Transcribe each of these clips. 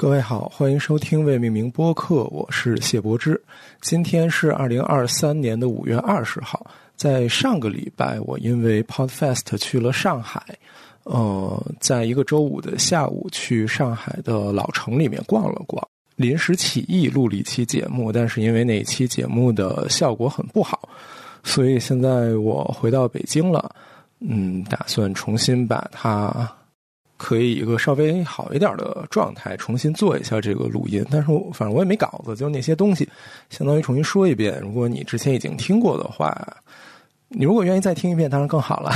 各位好，欢迎收听未命名播客，我是谢柏之。今天是二零二三年的五月二十号。在上个礼拜，我因为 Podfest 去了上海，呃，在一个周五的下午去上海的老城里面逛了逛，临时起意录了一期节目，但是因为那一期节目的效果很不好，所以现在我回到北京了，嗯，打算重新把它。可以一个稍微好一点的状态重新做一下这个录音，但是我反正我也没稿子，就那些东西，相当于重新说一遍。如果你之前已经听过的话，你如果愿意再听一遍，当然更好了。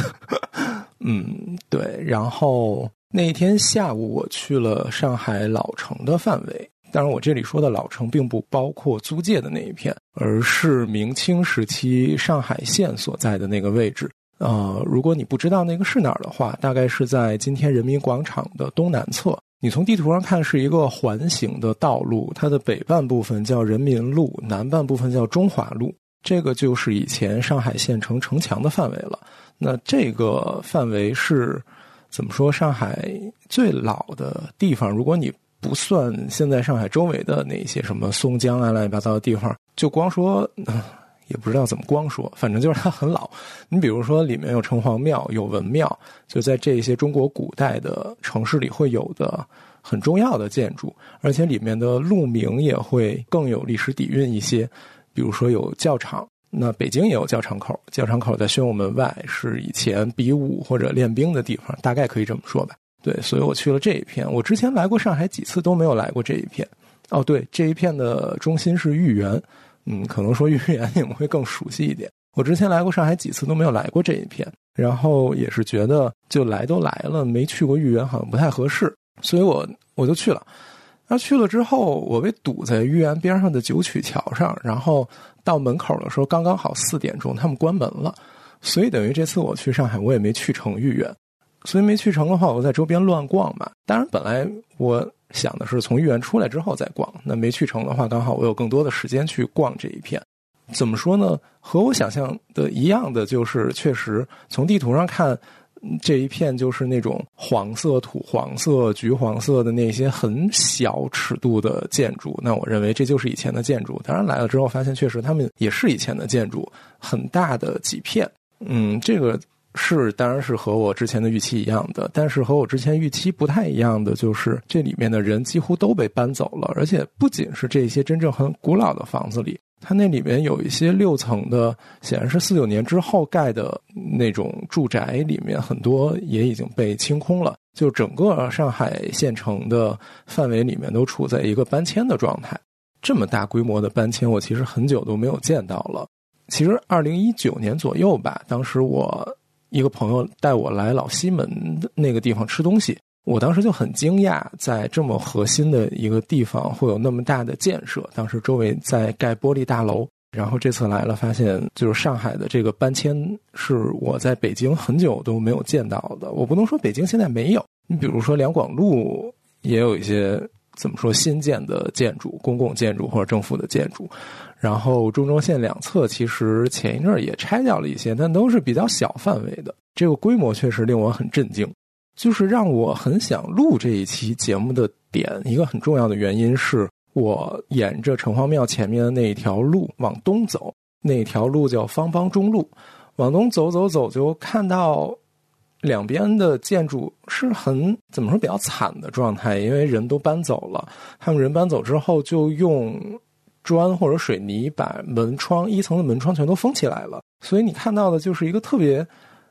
嗯，对。然后那一天下午我去了上海老城的范围，当然我这里说的老城并不包括租界的那一片，而是明清时期上海县所在的那个位置。呃，如果你不知道那个是哪儿的话，大概是在今天人民广场的东南侧。你从地图上看是一个环形的道路，它的北半部分叫人民路，南半部分叫中华路。这个就是以前上海县城城墙的范围了。那这个范围是怎么说？上海最老的地方，如果你不算现在上海周围的那些什么松江啊乱七八糟的地方，就光说。也不知道怎么光说，反正就是它很老。你比如说，里面有城隍庙，有文庙，就在这些中国古代的城市里会有的很重要的建筑，而且里面的路名也会更有历史底蕴一些。比如说有教场，那北京也有教场口，教场口在宣武门外，是以前比武或者练兵的地方，大概可以这么说吧。对，所以我去了这一片。我之前来过上海几次都没有来过这一片。哦，对，这一片的中心是豫园。嗯，可能说豫园你们会更熟悉一点。我之前来过上海几次都没有来过这一片，然后也是觉得就来都来了，没去过豫园好像不太合适，所以我我就去了。那去了之后，我被堵在豫园边上的九曲桥上，然后到门口的时候刚刚好四点钟，他们关门了，所以等于这次我去上海我也没去成豫园，所以没去成的话，我在周边乱逛嘛。当然本来我。想的是从豫园出来之后再逛，那没去成的话，刚好我有更多的时间去逛这一片。怎么说呢？和我想象的一样的，就是确实从地图上看，这一片就是那种黄色、土黄色、橘黄色的那些很小尺度的建筑。那我认为这就是以前的建筑。当然来了之后发现，确实他们也是以前的建筑，很大的几片。嗯，这个。是，当然是和我之前的预期一样的，但是和我之前预期不太一样的，就是这里面的人几乎都被搬走了，而且不仅是这些真正很古老的房子里，它那里面有一些六层的，显然是四九年之后盖的那种住宅，里面很多也已经被清空了，就整个上海县城的范围里面都处在一个搬迁的状态。这么大规模的搬迁，我其实很久都没有见到了。其实二零一九年左右吧，当时我。一个朋友带我来老西门那个地方吃东西，我当时就很惊讶，在这么核心的一个地方会有那么大的建设。当时周围在盖玻璃大楼，然后这次来了，发现就是上海的这个搬迁是我在北京很久都没有见到的。我不能说北京现在没有，你比如说两广路也有一些怎么说新建的建筑、公共建筑或者政府的建筑。然后中轴线两侧其实前一阵儿也拆掉了一些，但都是比较小范围的。这个规模确实令我很震惊，就是让我很想录这一期节目的点。一个很重要的原因是我沿着城隍庙前面的那一条路往东走，那条路叫方帮中路，往东走走走，就看到两边的建筑是很怎么说比较惨的状态，因为人都搬走了。他们人搬走之后就用。砖或者水泥把门窗一层的门窗全都封起来了，所以你看到的就是一个特别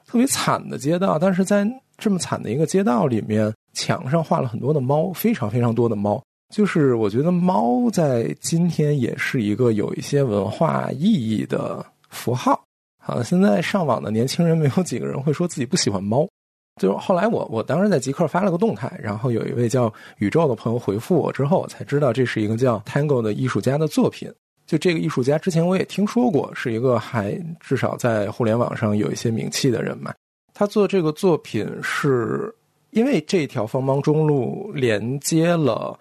特别惨的街道。但是在这么惨的一个街道里面，墙上画了很多的猫，非常非常多的猫。就是我觉得猫在今天也是一个有一些文化意义的符号。好，现在上网的年轻人没有几个人会说自己不喜欢猫。就是后来我我当时在极客发了个动态，然后有一位叫宇宙的朋友回复我之后，我才知道这是一个叫 Tango 的艺术家的作品。就这个艺术家之前我也听说过，是一个还至少在互联网上有一些名气的人嘛。他做这个作品是因为这条方邦中路连接了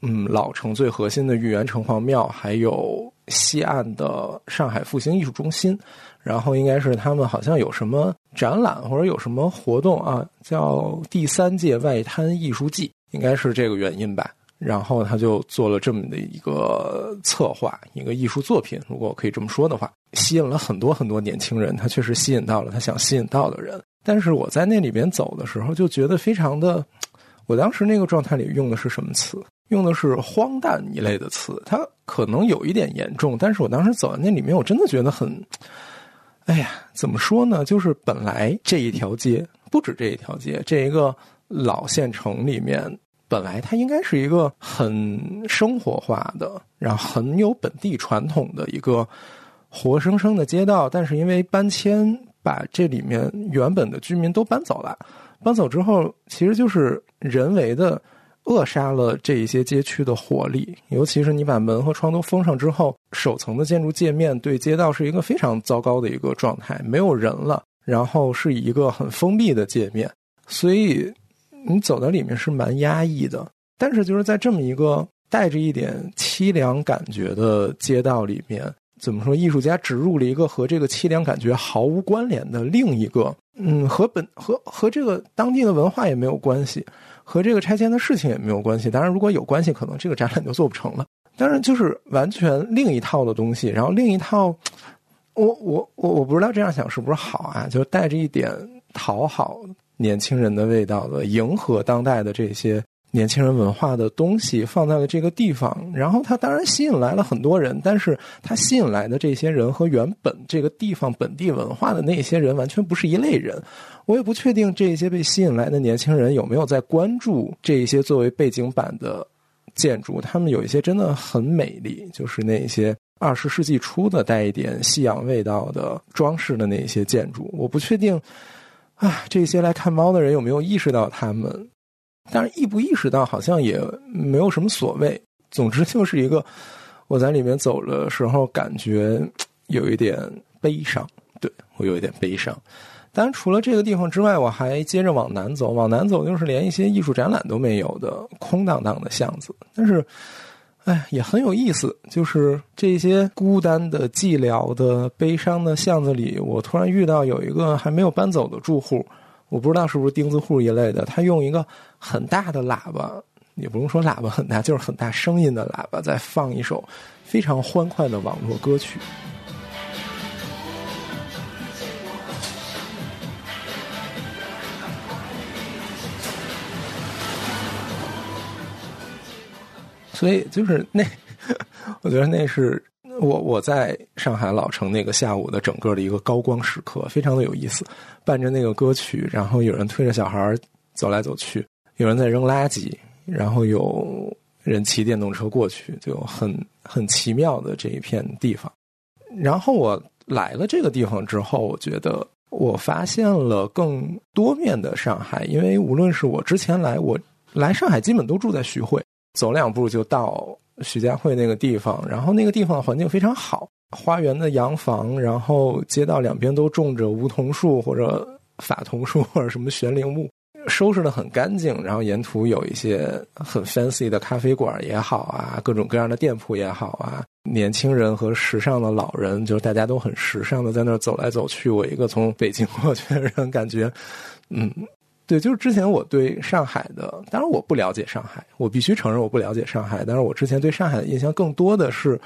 嗯老城最核心的豫园城隍庙，还有西岸的上海复兴艺术中心。然后应该是他们好像有什么展览或者有什么活动啊，叫第三届外滩艺术季，应该是这个原因吧。然后他就做了这么的一个策划，一个艺术作品，如果我可以这么说的话，吸引了很多很多年轻人。他确实吸引到了他想吸引到的人。但是我在那里边走的时候，就觉得非常的，我当时那个状态里用的是什么词？用的是荒诞一类的词。它可能有一点严重，但是我当时走在那里面，我真的觉得很，哎呀，怎么说呢？就是本来这一条街，不止这一条街，这一个老县城里面。本来它应该是一个很生活化的，然后很有本地传统的一个活生生的街道，但是因为搬迁，把这里面原本的居民都搬走了。搬走之后，其实就是人为的扼杀了这一些街区的活力。尤其是你把门和窗都封上之后，首层的建筑界面对街道是一个非常糟糕的一个状态，没有人了，然后是一个很封闭的界面，所以。你走到里面是蛮压抑的，但是就是在这么一个带着一点凄凉感觉的街道里面，怎么说？艺术家植入了一个和这个凄凉感觉毫无关联的另一个，嗯，和本和和这个当地的文化也没有关系，和这个拆迁的事情也没有关系。当然，如果有关系，可能这个展览就做不成了。当然，就是完全另一套的东西。然后另一套，我我我我不知道这样想是不是好啊？就是带着一点讨好。年轻人的味道的，迎合当代的这些年轻人文化的东西放在了这个地方，然后它当然吸引来了很多人，但是它吸引来的这些人和原本这个地方本地文化的那些人完全不是一类人。我也不确定这些被吸引来的年轻人有没有在关注这一些作为背景板的建筑，他们有一些真的很美丽，就是那些二十世纪初的带一点西洋味道的装饰的那些建筑，我不确定。啊，这些来看猫的人有没有意识到他们？但是意不意识到好像也没有什么所谓。总之就是一个我在里面走的时候感觉有一点悲伤，对我有一点悲伤。当然除了这个地方之外，我还接着往南走，往南走就是连一些艺术展览都没有的空荡荡的巷子，但是。哎，也很有意思，就是这些孤单的、寂寥的、悲伤的巷子里，我突然遇到有一个还没有搬走的住户，我不知道是不是钉子户一类的，他用一个很大的喇叭，也不用说喇叭很大，就是很大声音的喇叭，在放一首非常欢快的网络歌曲。所以就是那，我觉得那是我我在上海老城那个下午的整个的一个高光时刻，非常的有意思。伴着那个歌曲，然后有人推着小孩走来走去，有人在扔垃圾，然后有人骑电动车过去，就很很奇妙的这一片地方。然后我来了这个地方之后，我觉得我发现了更多面的上海，因为无论是我之前来，我来上海基本都住在徐汇。走两步就到徐家汇那个地方，然后那个地方环境非常好，花园的洋房，然后街道两边都种着梧桐树或者 法桐树或者什么悬铃木，收拾的很干净。然后沿途有一些很 fancy 的咖啡馆也好啊，各种各样的店铺也好啊，年轻人和时尚的老人，就是大家都很时尚的在那儿走来走去。我一个从北京过去的人，感觉，嗯。对，就是之前我对上海的，当然我不了解上海，我必须承认我不了解上海。但是我之前对上海的印象更多的是，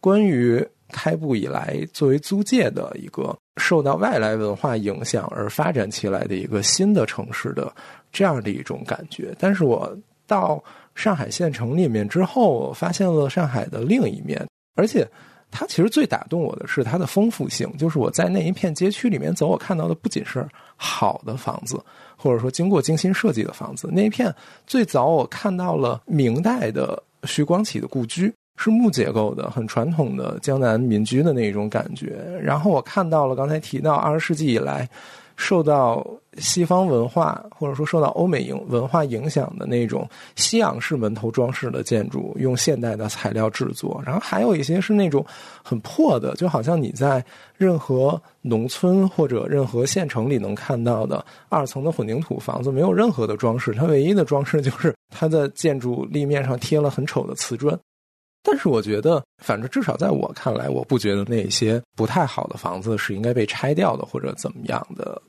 关于开埠以来作为租界的一个受到外来文化影响而发展起来的一个新的城市的这样的一种感觉。但是我到上海县城里面之后，我发现了上海的另一面，而且它其实最打动我的是它的丰富性，就是我在那一片街区里面走，我看到的不仅是好的房子。或者说，经过精心设计的房子，那一片最早我看到了明代的徐光启的故居，是木结构的，很传统的江南民居的那种感觉。然后我看到了刚才提到二十世纪以来。受到西方文化或者说受到欧美影文化影响的那种西洋式门头装饰的建筑，用现代的材料制作，然后还有一些是那种很破的，就好像你在任何农村或者任何县城里能看到的二层的混凝土房子，没有任何的装饰，它唯一的装饰就是它的建筑立面上贴了很丑的瓷砖。但是我觉得，反正至少在我看来，我不觉得那些不太好的房子是应该被拆掉的或者怎么样的。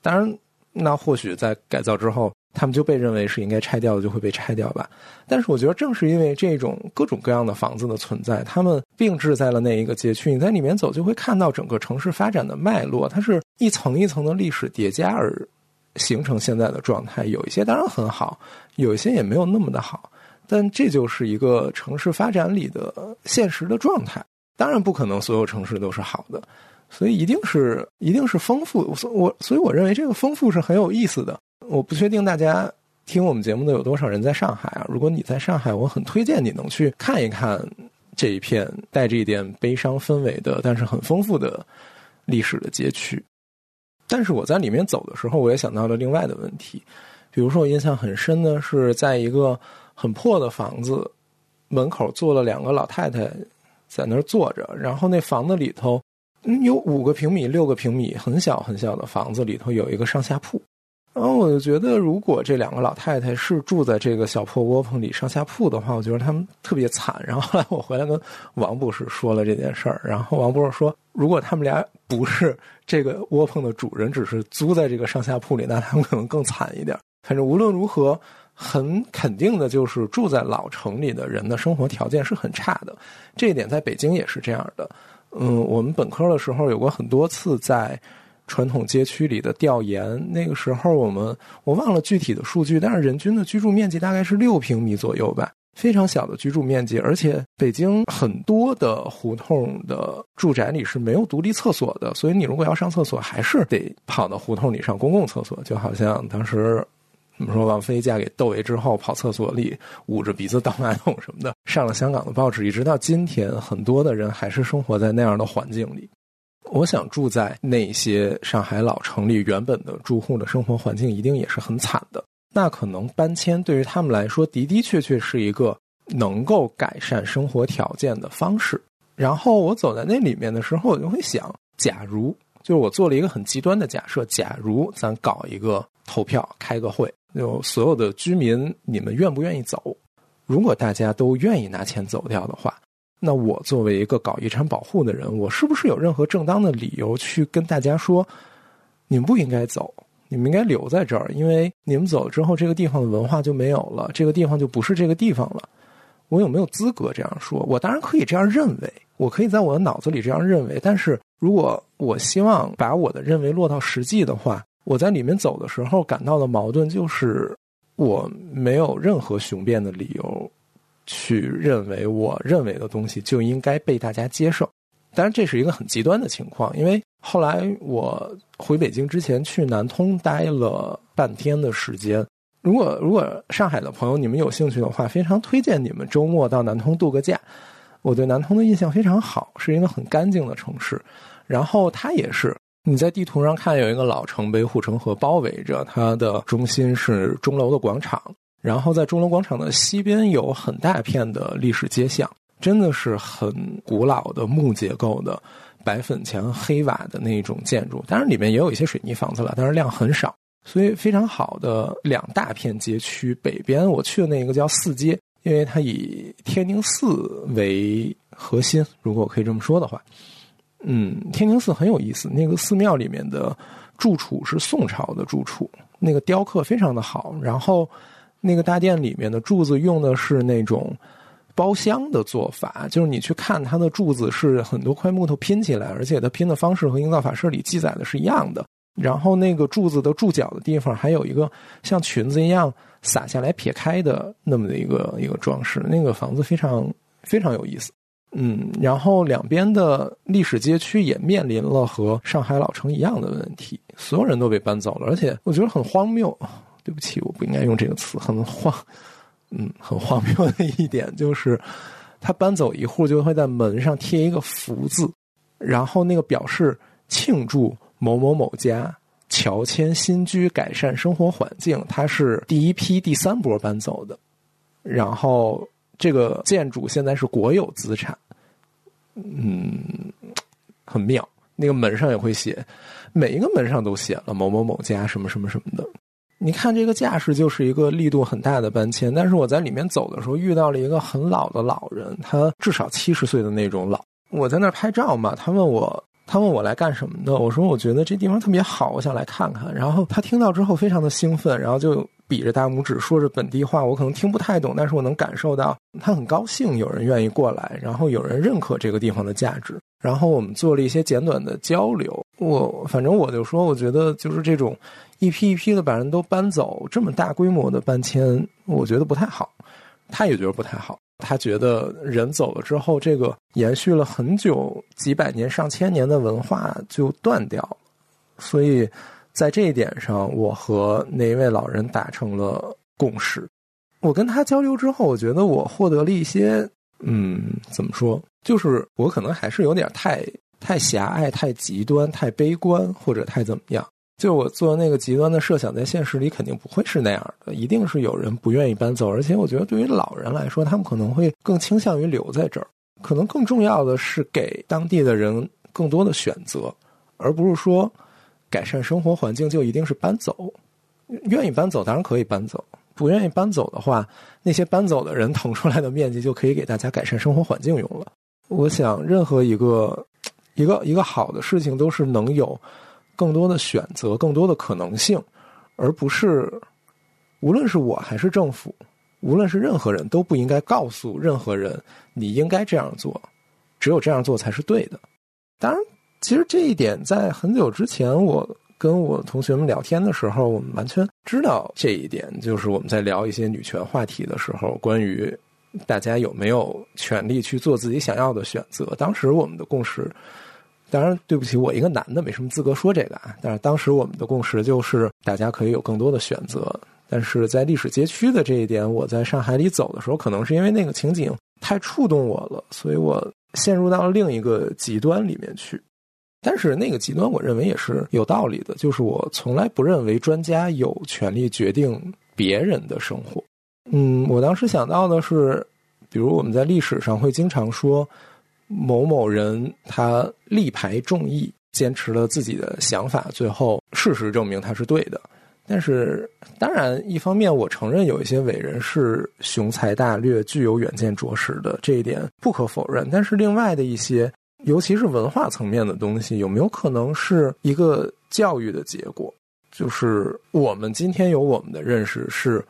当然，那或许在改造之后，他们就被认为是应该拆掉的，就会被拆掉吧。但是我觉得，正是因为这种各种各样的房子的存在，他们并置在了那一个街区，你在里面走就会看到整个城市发展的脉络，它是一层一层的历史叠加而形成现在的状态。有一些当然很好，有一些也没有那么的好，但这就是一个城市发展里的现实的状态。当然不可能所有城市都是好的，所以一定是一定是丰富。所我所以我认为这个丰富是很有意思的。我不确定大家听我们节目的有多少人在上海啊？如果你在上海，我很推荐你能去看一看这一片带着一点悲伤氛围的，但是很丰富的历史的街区。但是我在里面走的时候，我也想到了另外的问题，比如说我印象很深的是，在一个很破的房子门口坐了两个老太太在那儿坐着，然后那房子里头有五个平米、六个平米，很小很小的房子里头有一个上下铺。然后我就觉得，如果这两个老太太是住在这个小破窝棚里上下铺的话，我觉得他们特别惨。然后后来我回来跟王博士说了这件事儿，然后王博士说，如果他们俩不是这个窝棚的主人，只是租在这个上下铺里，那他们可能更惨一点。反正无论如何，很肯定的就是住在老城里的人的生活条件是很差的。这一点在北京也是这样的。嗯，我们本科的时候有过很多次在。传统街区里的调研，那个时候我们我忘了具体的数据，但是人均的居住面积大概是六平米左右吧，非常小的居住面积。而且北京很多的胡同的住宅里是没有独立厕所的，所以你如果要上厕所，还是得跑到胡同里上公共厕所。就好像当时怎么说，王菲嫁给窦唯之后，跑厕所里捂着鼻子倒马桶什么的，上了香港的报纸。一直到今天，很多的人还是生活在那样的环境里。我想住在那些上海老城里，原本的住户的生活环境一定也是很惨的。那可能搬迁对于他们来说的的确确是一个能够改善生活条件的方式。然后我走在那里面的时候，我就会想：假如就是我做了一个很极端的假设，假如咱搞一个投票，开个会，就所有的居民，你们愿不愿意走？如果大家都愿意拿钱走掉的话。那我作为一个搞遗产保护的人，我是不是有任何正当的理由去跟大家说，你们不应该走，你们应该留在这儿？因为你们走了之后，这个地方的文化就没有了，这个地方就不是这个地方了。我有没有资格这样说？我当然可以这样认为，我可以在我的脑子里这样认为。但是如果我希望把我的认为落到实际的话，我在里面走的时候感到的矛盾就是，我没有任何雄辩的理由。去认为我认为的东西就应该被大家接受，当然这是一个很极端的情况。因为后来我回北京之前去南通待了半天的时间。如果如果上海的朋友你们有兴趣的话，非常推荐你们周末到南通度个假。我对南通的印象非常好，是一个很干净的城市。然后它也是你在地图上看有一个老城被护城河包围着，它的中心是钟楼的广场。然后在钟楼广场的西边有很大片的历史街巷，真的是很古老的木结构的白粉墙黑瓦的那种建筑，当然里面也有一些水泥房子了，但是量很少，所以非常好的两大片街区。北边我去的那个叫四街，因为它以天宁寺为核心，如果我可以这么说的话，嗯，天宁寺很有意思，那个寺庙里面的住处是宋朝的住处，那个雕刻非常的好，然后。那个大殿里面的柱子用的是那种包厢的做法，就是你去看它的柱子是很多块木头拼起来，而且它拼的方式和营造法式里记载的是一样的。然后那个柱子的柱脚的地方还有一个像裙子一样洒下来撇开的那么的一个一个装饰，那个房子非常非常有意思。嗯，然后两边的历史街区也面临了和上海老城一样的问题，所有人都被搬走了，而且我觉得很荒谬。对不起，我不应该用这个词，很荒，嗯，很荒谬的一点就是，他搬走一户就会在门上贴一个福字，然后那个表示庆祝某某某家乔迁新居，改善生活环境。他是第一批第三波搬走的，然后这个建筑现在是国有资产，嗯，很妙。那个门上也会写，每一个门上都写了某某某家什么什么什么的。你看这个架势就是一个力度很大的搬迁，但是我在里面走的时候遇到了一个很老的老人，他至少七十岁的那种老。我在那儿拍照嘛，他问我。他问我来干什么的，我说我觉得这地方特别好，我想来看看。然后他听到之后非常的兴奋，然后就比着大拇指说着本地话，我可能听不太懂，但是我能感受到他很高兴有人愿意过来，然后有人认可这个地方的价值。然后我们做了一些简短的交流，我反正我就说，我觉得就是这种一批一批的把人都搬走，这么大规模的搬迁，我觉得不太好。他也觉得不太好。他觉得人走了之后，这个延续了很久、几百年、上千年的文化就断掉，所以在这一点上，我和那一位老人达成了共识。我跟他交流之后，我觉得我获得了一些，嗯，怎么说？就是我可能还是有点太太狭隘、太极端、太悲观，或者太怎么样。就我做那个极端的设想，在现实里肯定不会是那样的，一定是有人不愿意搬走。而且我觉得，对于老人来说，他们可能会更倾向于留在这儿。可能更重要的是给当地的人更多的选择，而不是说改善生活环境就一定是搬走。愿意搬走当然可以搬走，不愿意搬走的话，那些搬走的人腾出来的面积就可以给大家改善生活环境用了。我想，任何一个一个一个好的事情都是能有。更多的选择，更多的可能性，而不是无论是我还是政府，无论是任何人都不应该告诉任何人你应该这样做，只有这样做才是对的。当然，其实这一点在很久之前，我跟我同学们聊天的时候，我们完全知道这一点。就是我们在聊一些女权话题的时候，关于大家有没有权利去做自己想要的选择，当时我们的共识。当然，对不起，我一个男的没什么资格说这个啊。但是当时我们的共识就是，大家可以有更多的选择。但是在历史街区的这一点，我在上海里走的时候，可能是因为那个情景太触动我了，所以我陷入到另一个极端里面去。但是那个极端，我认为也是有道理的，就是我从来不认为专家有权利决定别人的生活。嗯，我当时想到的是，比如我们在历史上会经常说。某某人他力排众议，坚持了自己的想法，最后事实证明他是对的。但是，当然，一方面我承认有一些伟人是雄才大略、具有远见卓识的，这一点不可否认。但是，另外的一些，尤其是文化层面的东西，有没有可能是一个教育的结果？就是我们今天有我们的认识，是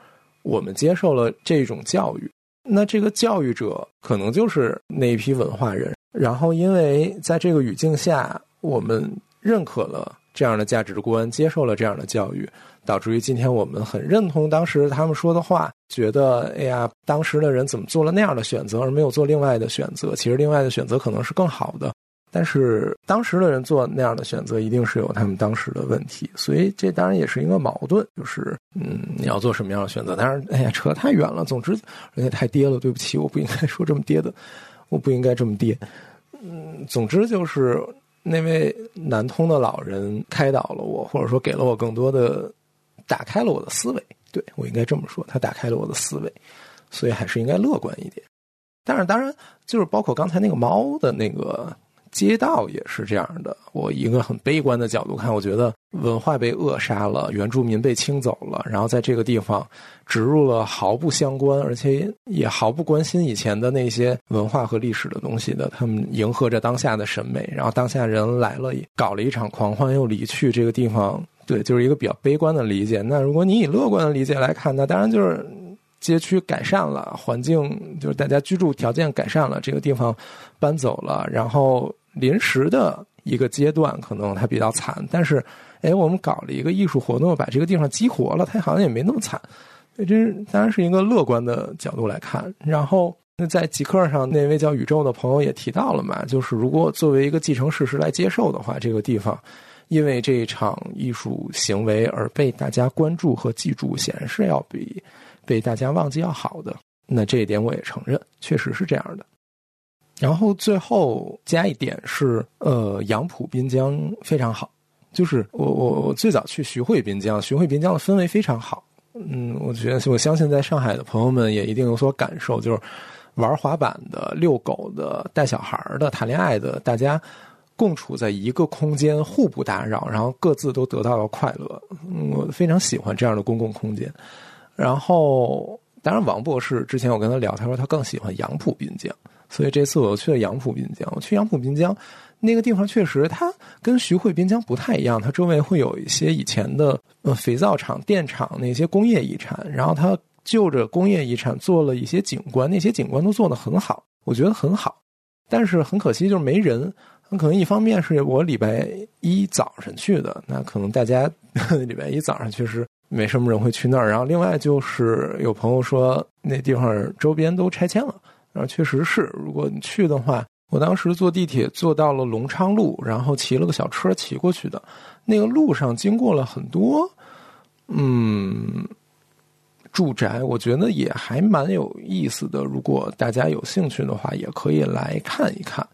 我们接受了这种教育。那这个教育者可能就是那一批文化人，然后因为在这个语境下，我们认可了这样的价值观，接受了这样的教育，导致于今天我们很认同当时他们说的话，觉得哎呀，当时的人怎么做了那样的选择，而没有做另外的选择？其实另外的选择可能是更好的。但是当时的人做那样的选择，一定是有他们当时的问题，所以这当然也是一个矛盾，就是嗯，你要做什么样的选择？当然，哎呀，扯太远了。总之，而且太跌了，对不起，我不应该 说这么跌的，我不应该这么跌。嗯，总之就是那位南通的老人开导了我，或者说给了我更多的，打开了我的思维。对我应该这么说，他打开了我的思维，所以还是应该乐观一点。但是，当然就是包括刚才那个猫的那个。街道也是这样的。我一个很悲观的角度看，我觉得文化被扼杀了，原住民被清走了，然后在这个地方植入了毫不相关，而且也毫不关心以前的那些文化和历史的东西的。他们迎合着当下的审美，然后当下人来了，搞了一场狂欢又离去。这个地方，对，就是一个比较悲观的理解。那如果你以乐观的理解来看，那当然就是街区改善了，环境就是大家居住条件改善了，这个地方搬走了，然后。临时的一个阶段，可能它比较惨，但是，哎，我们搞了一个艺术活动，把这个地方激活了，它好像也没那么惨。这当然是一个乐观的角度来看。然后，那在极客上那位叫宇宙的朋友也提到了嘛，就是如果作为一个既成事实来接受的话，这个地方因为这一场艺术行为而被大家关注和记住，显然是要比被大家忘记要好的。那这一点我也承认，确实是这样的。然后最后加一点是，呃，杨浦滨江非常好，就是我我我最早去徐汇滨江，徐汇滨江的氛围非常好。嗯，我觉得我相信在上海的朋友们也一定有所感受，就是玩滑板的、遛狗的、带小孩的、谈恋爱的，大家共处在一个空间，互不打扰，然后各自都得到了快乐。我非常喜欢这样的公共空间。然后，当然，王博士之前我跟他聊，他说他更喜欢杨浦滨江。所以这次我又去了杨浦滨江。我去杨浦滨江那个地方，确实它跟徐汇滨江不太一样，它周围会有一些以前的呃肥皂厂、电厂那些工业遗产，然后它就着工业遗产做了一些景观，那些景观都做得很好，我觉得很好。但是很可惜，就是没人。那可能一方面是我礼拜一早上去的，那可能大家 礼拜一早上确实没什么人会去那儿。然后另外就是有朋友说那地方周边都拆迁了，然后确实是，如果你去的话，我当时坐地铁坐到了隆昌路，然后骑了个小车骑过去的。那个路上经过了很多，嗯。住宅，我觉得也还蛮有意思的。如果大家有兴趣的话，也可以来看一看。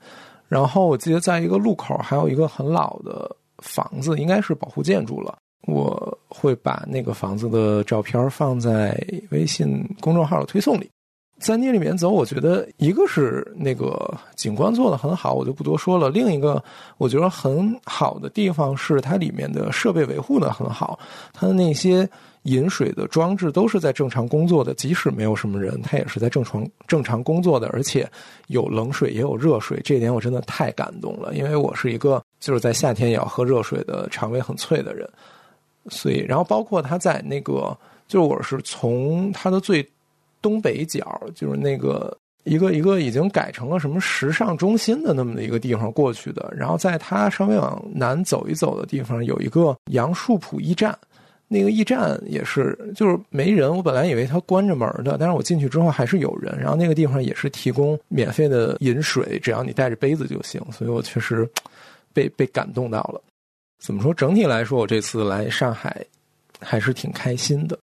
然后我记得在一个路口还有一个很老的房子，应该是保护建筑了。我会把那个房子的照片放在微信公众号的推送里。在那里面走，我觉得一个是那个景观做的很好，我就不多说了。另一个我觉得很好的地方是它里面的设备维护的很好，它的那些。饮水的装置都是在正常工作的，即使没有什么人，它也是在正常正常工作的，而且有冷水也有热水，这一点我真的太感动了。因为我是一个就是在夏天也要喝热水的肠胃很脆的人，所以然后包括他在那个，就是我是从它的最东北角，就是那个一个一个已经改成了什么时尚中心的那么的一个地方过去的，然后在它稍微往南走一走的地方有一个杨树浦驿站。那个驿站也是，就是没人。我本来以为它关着门的，但是我进去之后还是有人。然后那个地方也是提供免费的饮水，只要你带着杯子就行。所以我确实被被感动到了。怎么说？整体来说，我这次来上海还是挺开心的。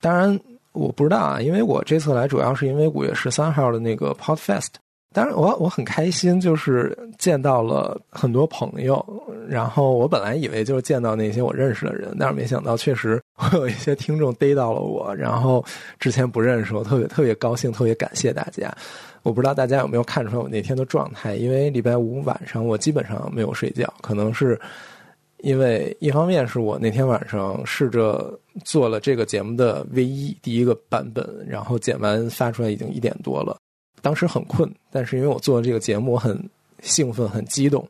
当然，我不知道啊，因为我这次来主要是因为五月十三号的那个 Podfest。当然，我我很开心，就是见到了很多朋友。然后我本来以为就是见到那些我认识的人，但是没想到确实会有一些听众逮到了我。然后之前不认识我，特别特别高兴，特别感谢大家。我不知道大家有没有看出来我那天的状态，因为礼拜五晚上我基本上没有睡觉，可能是因为一方面是我那天晚上试着做了这个节目的唯一第一个版本，然后剪完发出来已经一点多了。当时很困，但是因为我做这个节目，我很兴奋、很激动，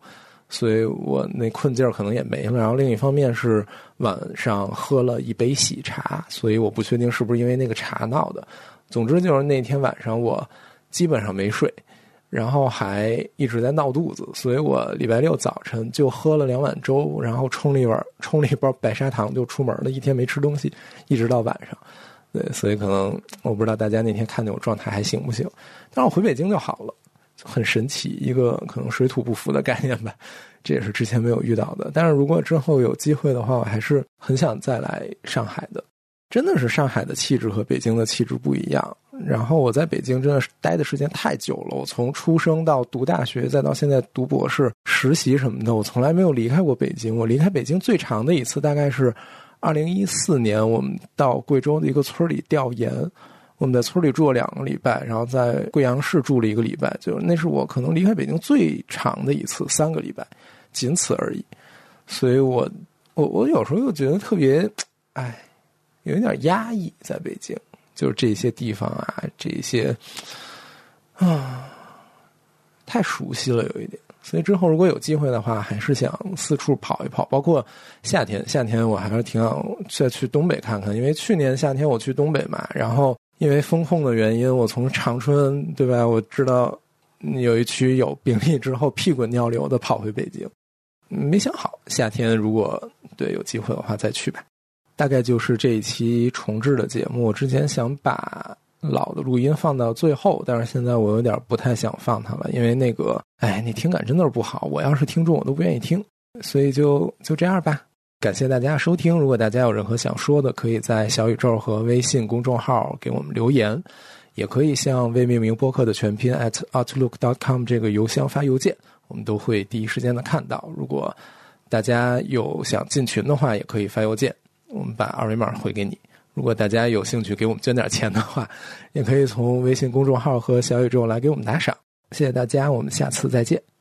所以我那困劲儿可能也没了。然后另一方面是晚上喝了一杯喜茶，所以我不确定是不是因为那个茶闹的。总之就是那天晚上我基本上没睡，然后还一直在闹肚子，所以我礼拜六早晨就喝了两碗粥，然后冲了一碗冲了一包白砂糖就出门了，一天没吃东西，一直到晚上。对，所以可能我不知道大家那天看见我状态还行不行，但我回北京就好了，很神奇，一个可能水土不服的概念吧，这也是之前没有遇到的。但是如果之后有机会的话，我还是很想再来上海的。真的是上海的气质和北京的气质不一样。然后我在北京真的是待的时间太久了，我从出生到读大学，再到现在读博士、实习什么的，我从来没有离开过北京。我离开北京最长的一次大概是。二零一四年，我们到贵州的一个村里调研，我们在村里住了两个礼拜，然后在贵阳市住了一个礼拜，就那是我可能离开北京最长的一次，三个礼拜，仅此而已。所以我，我我有时候又觉得特别，哎，有一点压抑，在北京，就是这些地方啊，这些啊，太熟悉了，有一点。所以之后如果有机会的话，还是想四处跑一跑。包括夏天，夏天我还是挺想再去东北看看。因为去年夏天我去东北嘛，然后因为风控的原因，我从长春对吧？我知道有一区有病例之后，屁滚尿流的跑回北京。没想好夏天如果对有机会的话再去吧。大概就是这一期重置的节目。之前想把。老的录音放到最后，但是现在我有点不太想放它了，因为那个，哎，那听感真的是不好。我要是听众，我都不愿意听，所以就就这样吧。感谢大家收听，如果大家有任何想说的，可以在小宇宙和微信公众号给我们留言，也可以向未命名播客的全拼 at outlook dot com 这个邮箱发邮件，我们都会第一时间的看到。如果大家有想进群的话，也可以发邮件，我们把二维码回给你。如果大家有兴趣给我们捐点钱的话，也可以从微信公众号和小宇宙来给我们打赏。谢谢大家，我们下次再见。